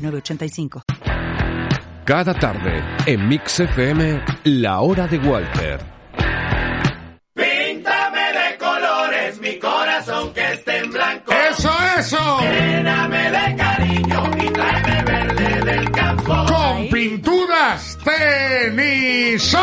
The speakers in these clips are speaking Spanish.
906985. Cada tarde, en Mix FM, La Hora de Walter. Píntame de colores mi corazón que esté en blanco. ¡Eso, eso! Lléname de cariño y tráeme verde del campo. Con pinturas Tenisol.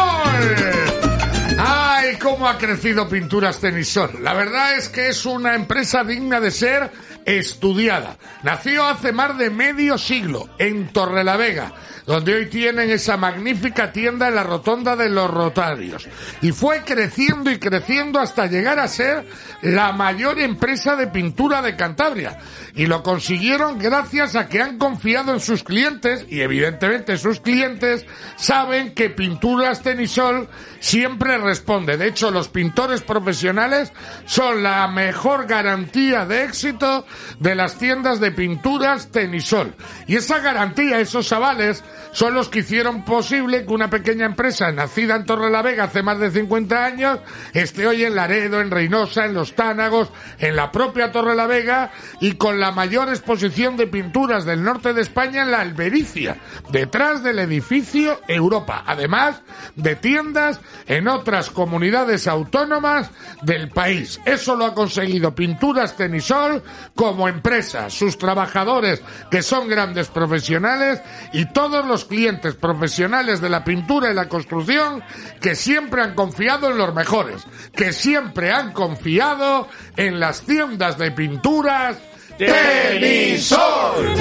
¡Ay, cómo ha crecido Pinturas Tenisol! La verdad es que es una empresa digna de ser estudiada. Nació hace más de medio siglo en Torrelavega, donde hoy tienen esa magnífica tienda en la rotonda de los Rotarios. Y fue creciendo y creciendo hasta llegar a ser la mayor empresa de pintura de Cantabria. Y lo consiguieron gracias a que han confiado en sus clientes y evidentemente sus clientes saben que Pinturas Tenisol siempre responde. De hecho, los pintores profesionales son la mejor garantía de éxito de las tiendas de pinturas Tenisol. Y esa garantía, esos avales, son los que hicieron posible que una pequeña empresa nacida en Torrelavega hace más de 50 años esté hoy en Laredo, en Reynosa, en Los Tánagos, en la propia Torrelavega y con la mayor exposición de pinturas del norte de España en la Albericia, detrás del edificio Europa, además de tiendas en otras comunidades autónomas del país. Eso lo ha conseguido Pinturas Tenisol como empresa, sus trabajadores que son grandes profesionales y todos los clientes profesionales de la pintura y la construcción que siempre han confiado en los mejores, que siempre han confiado en las tiendas de pinturas Tenisol.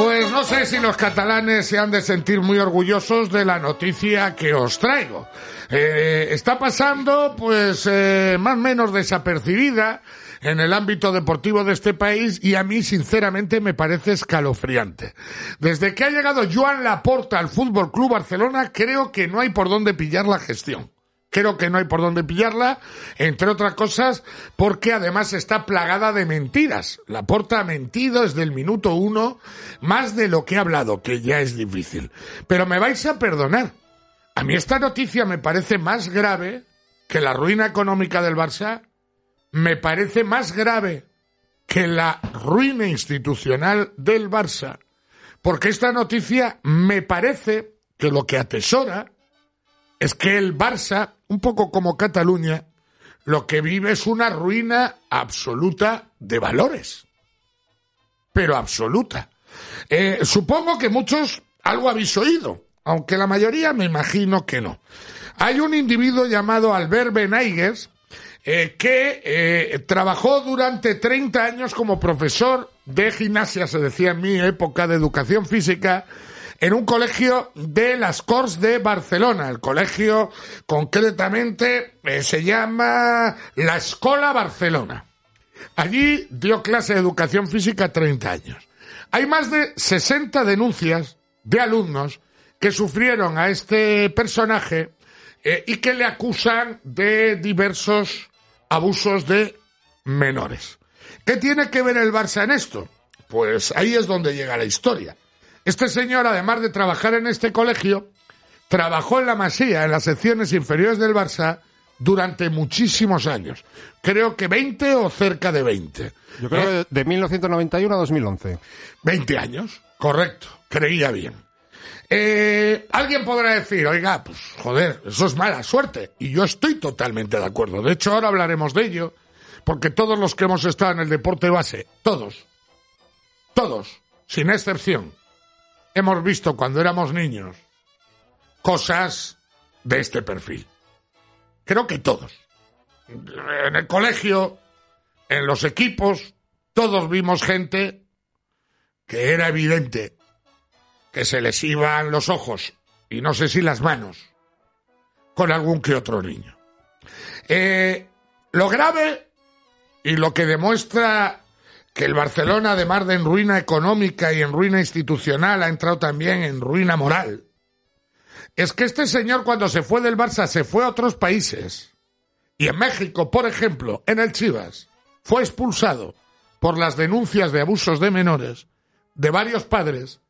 Pues no sé si los catalanes se han de sentir muy orgullosos de la noticia que os traigo. Eh, está pasando, pues, eh, más o menos desapercibida en el ámbito deportivo de este país y a mí, sinceramente, me parece escalofriante. Desde que ha llegado Joan Laporta al Fútbol Club Barcelona, creo que no hay por dónde pillar la gestión. Creo que no hay por dónde pillarla, entre otras cosas, porque además está plagada de mentiras. La Porta ha mentido desde el minuto uno, más de lo que ha hablado, que ya es difícil. Pero me vais a perdonar. A mí esta noticia me parece más grave que la ruina económica del Barça, me parece más grave que la ruina institucional del Barça, porque esta noticia me parece que lo que atesora es que el Barça, un poco como Cataluña, lo que vive es una ruina absoluta de valores. Pero absoluta. Eh, supongo que muchos algo habéis oído, aunque la mayoría me imagino que no. Hay un individuo llamado Albert Benaigues eh, que eh, trabajó durante 30 años como profesor de gimnasia, se decía en mi época de educación física, en un colegio de las Corts de Barcelona. El colegio concretamente eh, se llama la Escola Barcelona. Allí dio clase de educación física 30 años. Hay más de 60 denuncias de alumnos que sufrieron a este personaje eh, y que le acusan de diversos abusos de menores. ¿Qué tiene que ver el Barça en esto? Pues ahí es donde llega la historia. Este señor, además de trabajar en este colegio, trabajó en la Masía, en las secciones inferiores del Barça, durante muchísimos años. Creo que 20 o cerca de 20. Yo creo ¿Eh? que de 1991 a 2011. 20 años, correcto, creía bien. Eh, alguien podrá decir, oiga, pues joder, eso es mala suerte. Y yo estoy totalmente de acuerdo. De hecho, ahora hablaremos de ello, porque todos los que hemos estado en el deporte base, todos, todos, sin excepción, hemos visto cuando éramos niños cosas de este perfil. Creo que todos. En el colegio, en los equipos, todos vimos gente que era evidente que se les iban los ojos y no sé si las manos con algún que otro niño. Eh, lo grave y lo que demuestra que el Barcelona, además de en ruina económica y en ruina institucional, ha entrado también en ruina moral, es que este señor cuando se fue del Barça se fue a otros países. Y en México, por ejemplo, en el Chivas, fue expulsado por las denuncias de abusos de menores de varios padres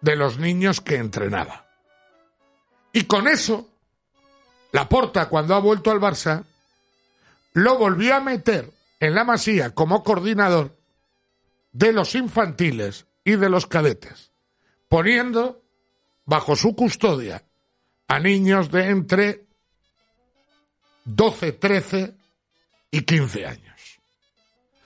de los niños que entrenaba. Y con eso, Laporta, cuando ha vuelto al Barça, lo volvió a meter en la masía como coordinador de los infantiles y de los cadetes, poniendo bajo su custodia a niños de entre 12, 13 y 15 años.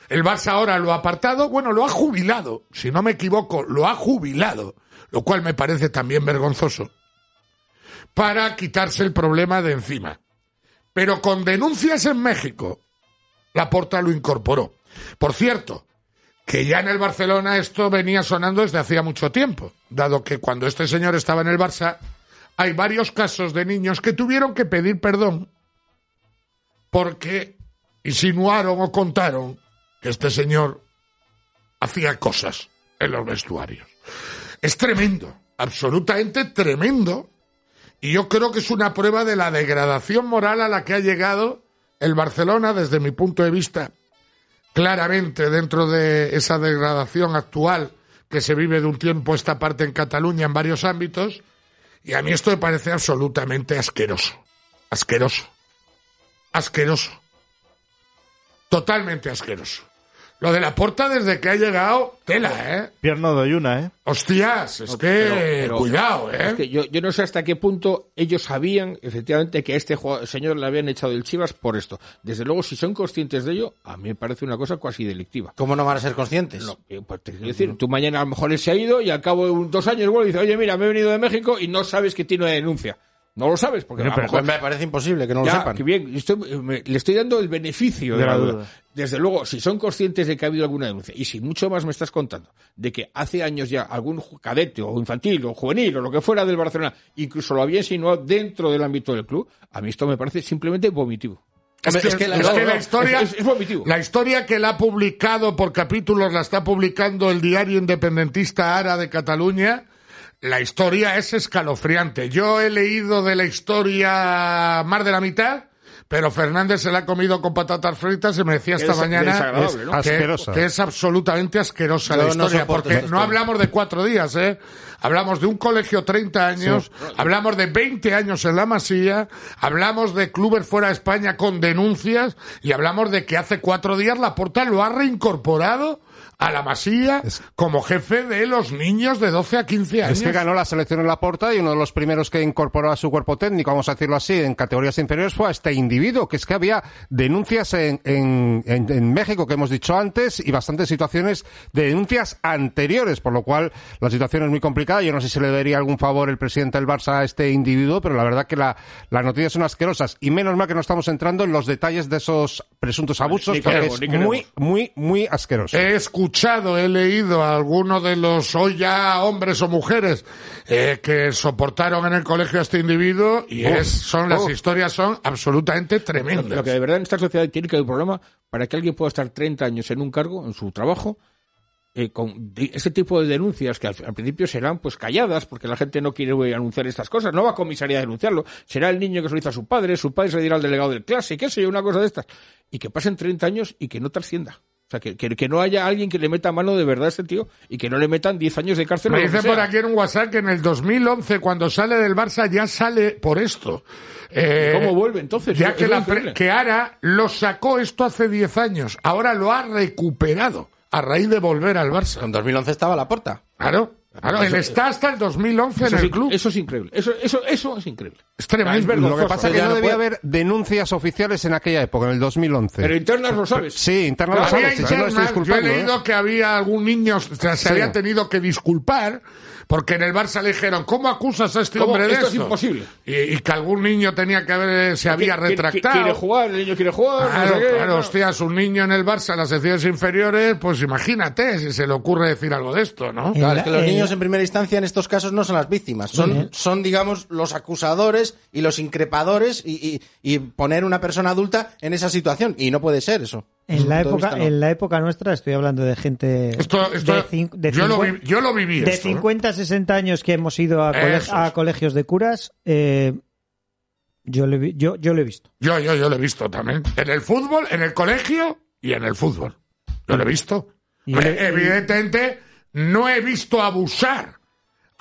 El Barça ahora lo ha apartado, bueno, lo ha jubilado, si no me equivoco, lo ha jubilado, lo cual me parece también vergonzoso, para quitarse el problema de encima. Pero con denuncias en México, la porta lo incorporó. Por cierto, que ya en el Barcelona esto venía sonando desde hacía mucho tiempo, dado que cuando este señor estaba en el Barça, hay varios casos de niños que tuvieron que pedir perdón porque insinuaron o contaron que este señor hacía cosas en los vestuarios. Es tremendo, absolutamente tremendo, y yo creo que es una prueba de la degradación moral a la que ha llegado el Barcelona desde mi punto de vista, claramente dentro de esa degradación actual que se vive de un tiempo esta parte en Cataluña en varios ámbitos, y a mí esto me parece absolutamente asqueroso. Asqueroso. Asqueroso. Totalmente asqueroso. Lo de la puerta desde que ha llegado, tela, ¿eh? Pierno de una, ¿eh? Hostias, es que Pero- pero- cuidado, ¿eh? Es que yo, yo no sé hasta qué punto ellos sabían efectivamente que a este jugador- señor le habían echado del Chivas por esto. Desde luego, si son conscientes de ello, a mí me parece una cosa casi delictiva. ¿Cómo no van a ser conscientes? No, eh, pues te quiero decir, tú mañana a lo mejor él se ha ido y al cabo de un- dos años vuelve y dice, oye, mira, me he venido de México y no sabes que tiene una denuncia. No lo sabes, porque a lo mejor... me parece imposible que no lo Ya, sepan. que bien, estoy- me- le estoy dando el beneficio de, De la la duda. duda. Desde luego, si son conscientes de que ha habido alguna denuncia, y si mucho más me estás contando, de que hace años ya algún cadete o infantil o juvenil o lo que fuera del Barcelona, incluso lo había insinuado dentro del ámbito del club, a mí esto me parece simplemente vomitivo. Es que, es que la- es no, que no, la historia, es- es vomitivo. la historia que la ha publicado por capítulos la está publicando el diario independentista Ara de Cataluña. La historia es escalofriante. Yo he leído de la historia más de la mitad, pero Fernández se la ha comido con patatas fritas y me decía esta Es mañana que, es absolutamente asquerosa Yo la historia, porque no hablamos de cuatro días, ¿eh? Hablamos de un colegio 30 años, hablamos de 20 años en la Masía, hablamos de clubes fuera de España con denuncias y hablamos de que hace cuatro días la Porta lo ha reincorporado a la Masía como jefe de los niños de 12 a 15 años. Es que ganó la selección en la porta y uno de los primeros que incorporó a su cuerpo técnico, vamos a decirlo así, en categorías inferiores fue a este individuo, que es que había denuncias en, en, en- en México que hemos dicho antes y bastantes situaciones de denuncias anteriores, por lo cual la situación es muy complicada. Yo no sé si le daría algún favor el presidente del Barça a este individuo, pero la verdad que la, las noticias son asquerosas y menos mal que no estamos entrando en los detalles de esos presuntos abusos, ni porque queremos, es muy, muy, muy asqueroso. Escuchado, he leído a algunos de los hoy ya hombres o mujeres eh, que soportaron en el colegio a este individuo y es, son las historias son absolutamente tremendas. Lo que de verdad en esta sociedad tiene que haber un problema para que alguien pueda estar 30 años en un cargo, en su trabajo, eh, con ese tipo de denuncias que al, al principio serán pues calladas porque la gente no quiere anunciar estas cosas, no va a comisaría a denunciarlo, será el niño que se lo hizo a su padre, su padre se dirá al delegado del clase, qué sé yo, una cosa de estas, y que pasen 30 años y que no trascienda. O sea, que, que, que no haya alguien que le meta mano de verdad a este tío y que no le metan 10 años de cárcel. Me dice por aquí en un WhatsApp que en el 2011, cuando sale del Barça, ya sale por esto. Eh, ¿Cómo vuelve entonces? Ya Es que, la que Ara lo sacó esto hace 10 años, ahora lo ha recuperado a raíz de volver al Barça. En 2011 estaba la porta. Claro, claro, él está hasta el 2011 Eso en el club. Eso es increíble. Eso, eso, eso es increíble. Es tremendo. Es vergonzoso. Lo que pasa es que Ya no debía puede- haber denuncias oficiales en aquella época, en el 2011. Pero internas lo sabes. Sí, internas lo Había sabes, yo he disculpando, ¿eh? leído que había algún niño, o sea, se Sí. había tenido que disculpar, porque en el Barça le dijeron, ¿cómo acusas a este ¿Cómo? hombre de Esto esto? es imposible. Y, y que algún niño tenía que haber, se había retractado. Quiere jugar, el niño quiere jugar. no Claro, sé qué, claro, no. hostias, un niño en el Barça, en las secciones inferiores, pues imagínate si se le ocurre decir algo de esto, ¿no? Claro, es que los niños en primera instancia en estos casos no son las víctimas, son, son digamos, los acusadores y los increpadores y, y- y poner una persona adulta en esa situación. Y no puede ser eso. En la, época, de vista, no. en la época nuestra, estoy hablando de gente Esto- esto- de, de yo, lo cincuen- vi- yo lo viví de esto, ¿eh? 50 60 años que hemos ido a, a colegios de curas, eh, yo, lo he vi- yo, yo lo he visto. Yo, yo, yo lo he visto también. En el fútbol, en el colegio y en el fútbol. Yo lo he visto. Y- Hombre, y- evidentemente, no he visto abusar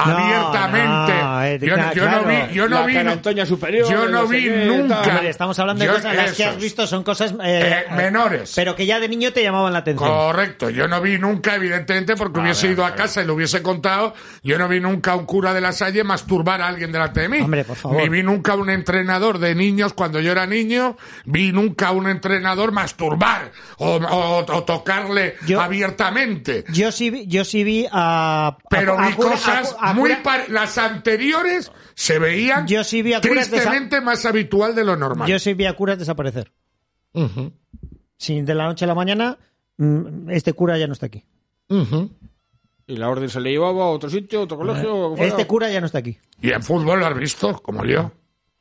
abiertamente. no, eh, yo, no vi, yo no La vi, cara Antonia superior, yo no no sé vi qué, nunca. Hombre, estamos hablando de Yo- cosas, las que has visto son cosas eh, Eh, menores. pero que ya de niño te llamaban la atención. Correcto, yo no vi nunca, evidentemente, porque hubiese ido a casa y lo hubiese contado, yo no vi nunca a un cura de la Salle masturbar a alguien delante de mí. Hombre, por favor. Ni vi nunca a un entrenador de niños cuando yo era niño, vi nunca a un entrenador masturbar o, o- o tocarle Yo- abiertamente. Yo sí, vi- yo sí vi a. Pero a- a vi cosas a- muy par- las anteriores se veían Yo sí vi a curas tristemente más habitual de lo normal. Yo sí vi a curas desaparecer. Sin de la noche a la mañana, mm, este cura ya no está aquí. Y la orden se le llevaba a otro sitio, a otro colegio. o fuera. Este cura ya no está aquí. Y en fútbol lo has visto, como yo.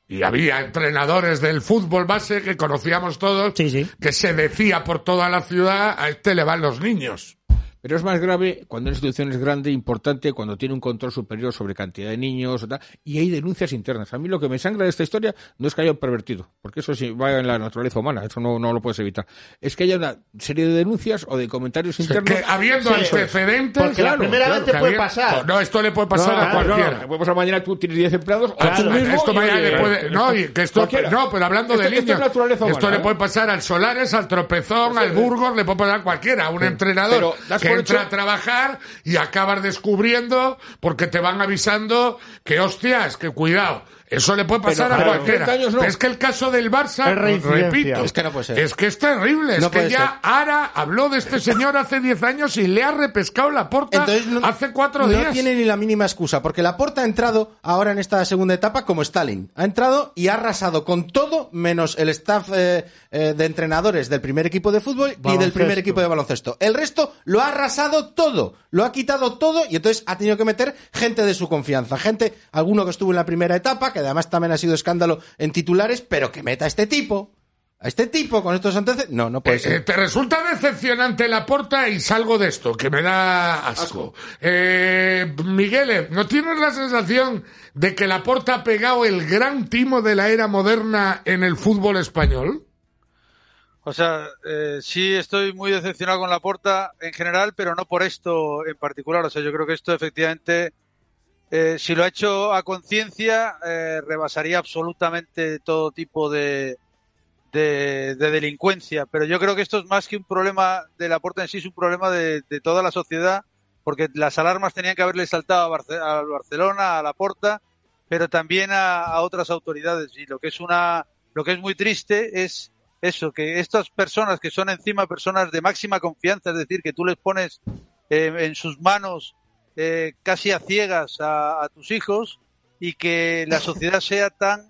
Y había entrenadores del fútbol base que conocíamos todos, Sí, sí. que se decía por toda la ciudad, a este le van los niños. Pero es más grave cuando una institución es grande, importante, cuando tiene un control superior sobre cantidad de niños o y hay denuncias internas. A mí lo que me sangra de esta historia no es que haya un pervertido, porque eso sí va en la naturaleza humana, eso no, no lo puedes evitar. Es que haya una serie de denuncias o de comentarios internos. Que habiendo antecedentes... Porque la primera vez te puede pasar. No, esto le puede pasar a cualquiera. puede pasar mañana tú tienes 10 empleados, o Claro, tú mismo, esto mañana le puede, no, y que esto, no, pero hablando Esto- de esto niños, esto humana, le puede ¿eh? pasar al Solares, al Tropezón, al Burgos, le puede pasar a cualquiera, a un entrenador Pero que entra hecho- a trabajar y acabas descubriendo porque te van avisando que hostias, que cuidado. Eso le puede pasar Pero, a cualquiera. 30 años no. Pero es que el caso del Barça, repito, Es que no puede ser. es que es terrible. No es que ya ser. Ara habló de este señor hace 10 años y le ha repescado la porta Entonces, no- hace cuatro no días. tiene ni la mínima excusa, porque Laporta ha entrado ahora en esta segunda etapa como Stalin. Ha entrado y ha arrasado con todo menos el staff eh, eh, de entrenadores del primer equipo de fútbol y del primer equipo de baloncesto. El resto lo ha arrasado todo, lo ha quitado todo y entonces ha tenido que meter gente de su confianza. Gente, alguno que estuvo en la primera etapa, que además también ha sido escándalo en titulares, pero que meta a este tipo. A este tipo con estos antecedentes. No, no puede Eh, ser. ¿Te resulta decepcionante la porta y salgo de esto, que me da asco? Eh, Miguel, ¿no tienes la sensación de que la porta ha pegado el gran timo de la era moderna en el fútbol español? O sea, eh, sí estoy muy decepcionado con la porta en general, pero no por esto en particular. O sea, yo creo que esto efectivamente, eh, si lo ha hecho a conciencia, eh, rebasaría absolutamente todo tipo de, de, de delincuencia. Pero yo creo que esto es más que un problema de la porta en sí, es un problema de, toda la sociedad, porque las alarmas tenían que haberle saltado a, Barce- a Barcelona, a la porta, pero también a, a otras autoridades. Y lo que es una, lo que es muy triste es eso, que estas personas que son encima personas de máxima confianza, es decir, que tú les pones eh, en sus manos eh, casi a ciegas a, a tus hijos y que la sociedad sea tan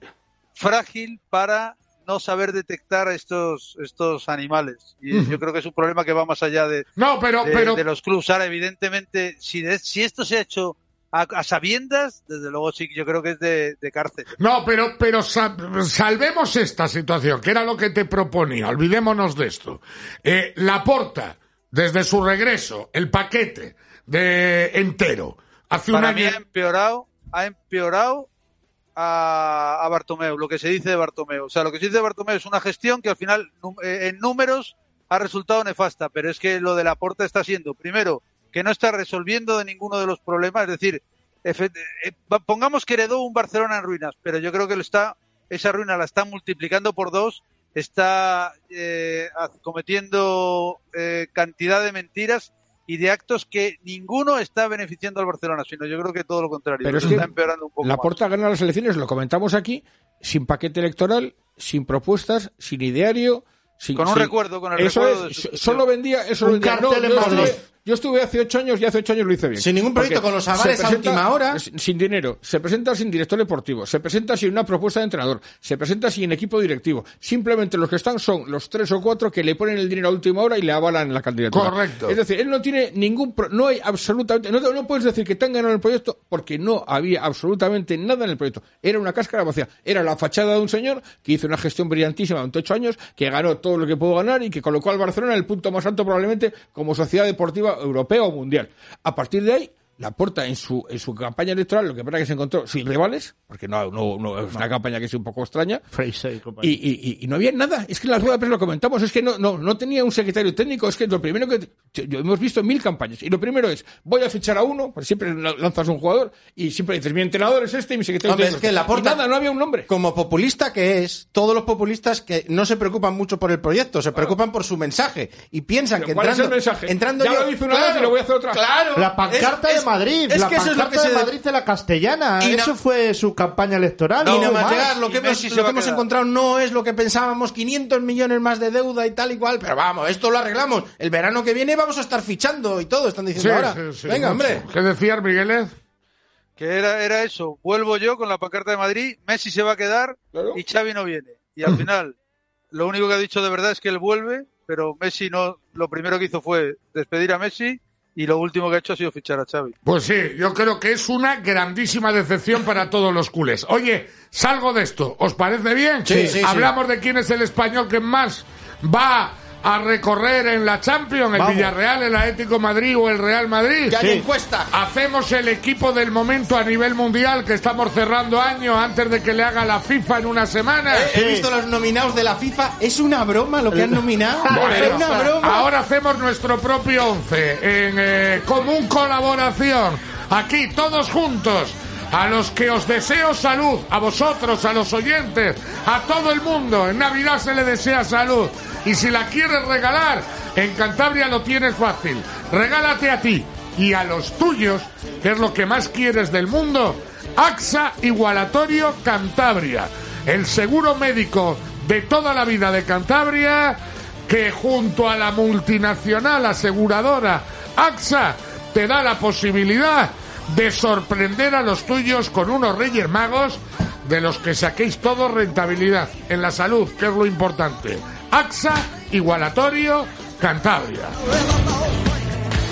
frágil para no saber detectar a estos, estos animales. Y yo creo que es un problema que va más allá de, No, pero, de, pero, de los clubs. Ahora, evidentemente, si, de- si esto se ha hecho a, a sabiendas, desde luego sí yo creo que es de, de cárcel. no, pero, pero sa- salvemos esta situación, que era lo que te proponía. Olvidémonos de esto. Eh, la porta, desde su regreso, el paquete de entero, hace un Para mí ha empeorado, ha empeorado a, a Bartomeu, lo que se dice de Bartomeu. O sea, lo que se dice de Bartomeu es una gestión que al final, eh, en números, ha resultado nefasta. Pero es que lo de la porta está siendo, primero, que no está resolviendo de ninguno de los problemas. Es decir, eh, pongamos que heredó un Barcelona en ruinas, pero yo creo que lo está, esa ruina la está multiplicando por dos, está eh, cometiendo eh, cantidad de mentiras y de actos que ninguno está beneficiando al Barcelona, sino yo creo que todo lo contrario. Pero es que está empeorando un poco La. Porta gana las elecciones, lo comentamos aquí, sin paquete electoral, sin propuestas, sin ideario, sin, Con un sin- recuerdo, con el eso recuerdo es, de su solo vendía, eso Un vendía. cartel en Madrid. estuve- Yo estuve hace ocho años y hace ocho años lo hice bien. Sin ningún proyecto, Porque con los avales a última hora. Sin dinero. Se presenta sin director deportivo. Se presenta sin una propuesta de entrenador. Se presenta sin equipo directivo. Simplemente los que están son los tres o cuatro que le ponen el dinero a última hora y le avalan la candidatura. Correcto. Es decir, él no tiene ningún. pro- no hay absolutamente. No, no puedes decir que te han ganado el proyecto porque no había absolutamente nada en el proyecto. Era una cáscara vacía. Era la fachada de un señor que hizo una gestión brillantísima durante ocho años, que ganó todo lo que pudo ganar y que colocó al Barcelona en el punto más alto probablemente como sociedad deportiva europea o mundial. A partir de ahí, la Porta en su, en su campaña electoral, lo que pasa es que se encontró sin rivales, porque no, no, no es una campaña que es un poco extraña, y y, y- no había nada. Es que en la rueda de prensa lo comentamos. Es que no, no, no tenía un secretario técnico. Es que lo primero que. Yo, hemos visto mil campañas. Y lo primero es: voy a fichar a uno, porque siempre la- lanzas un jugador. Y siempre dices: mi entrenador es este y mi secretario Hombre, es técnico. que la Y porta, nada, no había un nombre. Como populista que es, todos los populistas que no se preocupan mucho por el proyecto, se preocupan por su mensaje y piensan Pero que ¿cuál es entrando, el mensaje? entrando Ya yo- lo hice una vez y lo voy a hacer otra. Claro, La pancarta Es- de es- Madrid, es la que eso es lo pancarta que se de de- Madrid de la castellana. Y na- Eso fue su campaña electoral. y no nada más llegar, lo que hemos, lo que encontrado no es lo que pensábamos, 500 millones más de deuda y tal y cual, pero vamos, esto lo arreglamos. El verano que viene vamos a estar fichando y todo, están diciendo ahora. sí, sí, Venga, hombre. ¿Qué decías, Migueles? Que era, era eso. Vuelvo yo con la pancarta de Madrid, Messi se va a quedar Claro. y Xavi no viene. Y al final, lo único que ha dicho de verdad es que él vuelve, pero Messi no, lo primero que hizo fue despedir a Messi y lo último que ha hecho ha sido fichar a Xavi. Pues sí, yo creo que es una grandísima decepción para todos los culés. Oye, salgo de esto. ¿Os parece bien? Sí, sí, sí. Hablamos de quién es el español que más va a recorrer en la Champions, el Vamos. Villarreal, el Atlético Madrid o el Real Madrid. Que hay Sí. encuesta. Hacemos el equipo del momento a nivel mundial que estamos cerrando año antes de que le haga la FIFA en una semana. Eh, He visto los nominados de la FIFA, es una broma lo que han nominado, Bueno, pero una broma. Ahora hacemos nuestro propio once en eh, común colaboración. Aquí todos juntos. A los que os deseo salud, a vosotros, a los oyentes, a todo el mundo. En Navidad se le desea salud. Y si la quieres regalar, en Cantabria lo tienes fácil. Regálate a ti y a los tuyos, que es lo que más quieres del mundo, AXA Igualatorio Cantabria. El seguro médico de toda la vida de Cantabria que junto a la multinacional aseguradora AXA te da la posibilidad de sorprender a los tuyos con unos Reyes Magos de los que saquéis todo rentabilidad en la salud, que es lo importante. AXA Igualatorio Cantabria.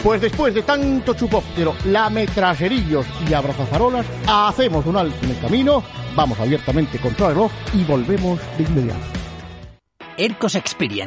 Pues después de tanto chupóptero, lametraserillos y abrazafarolas, hacemos un alto en el camino, vamos abiertamente contra el reloj y volvemos de inmediato. Ercos Experian.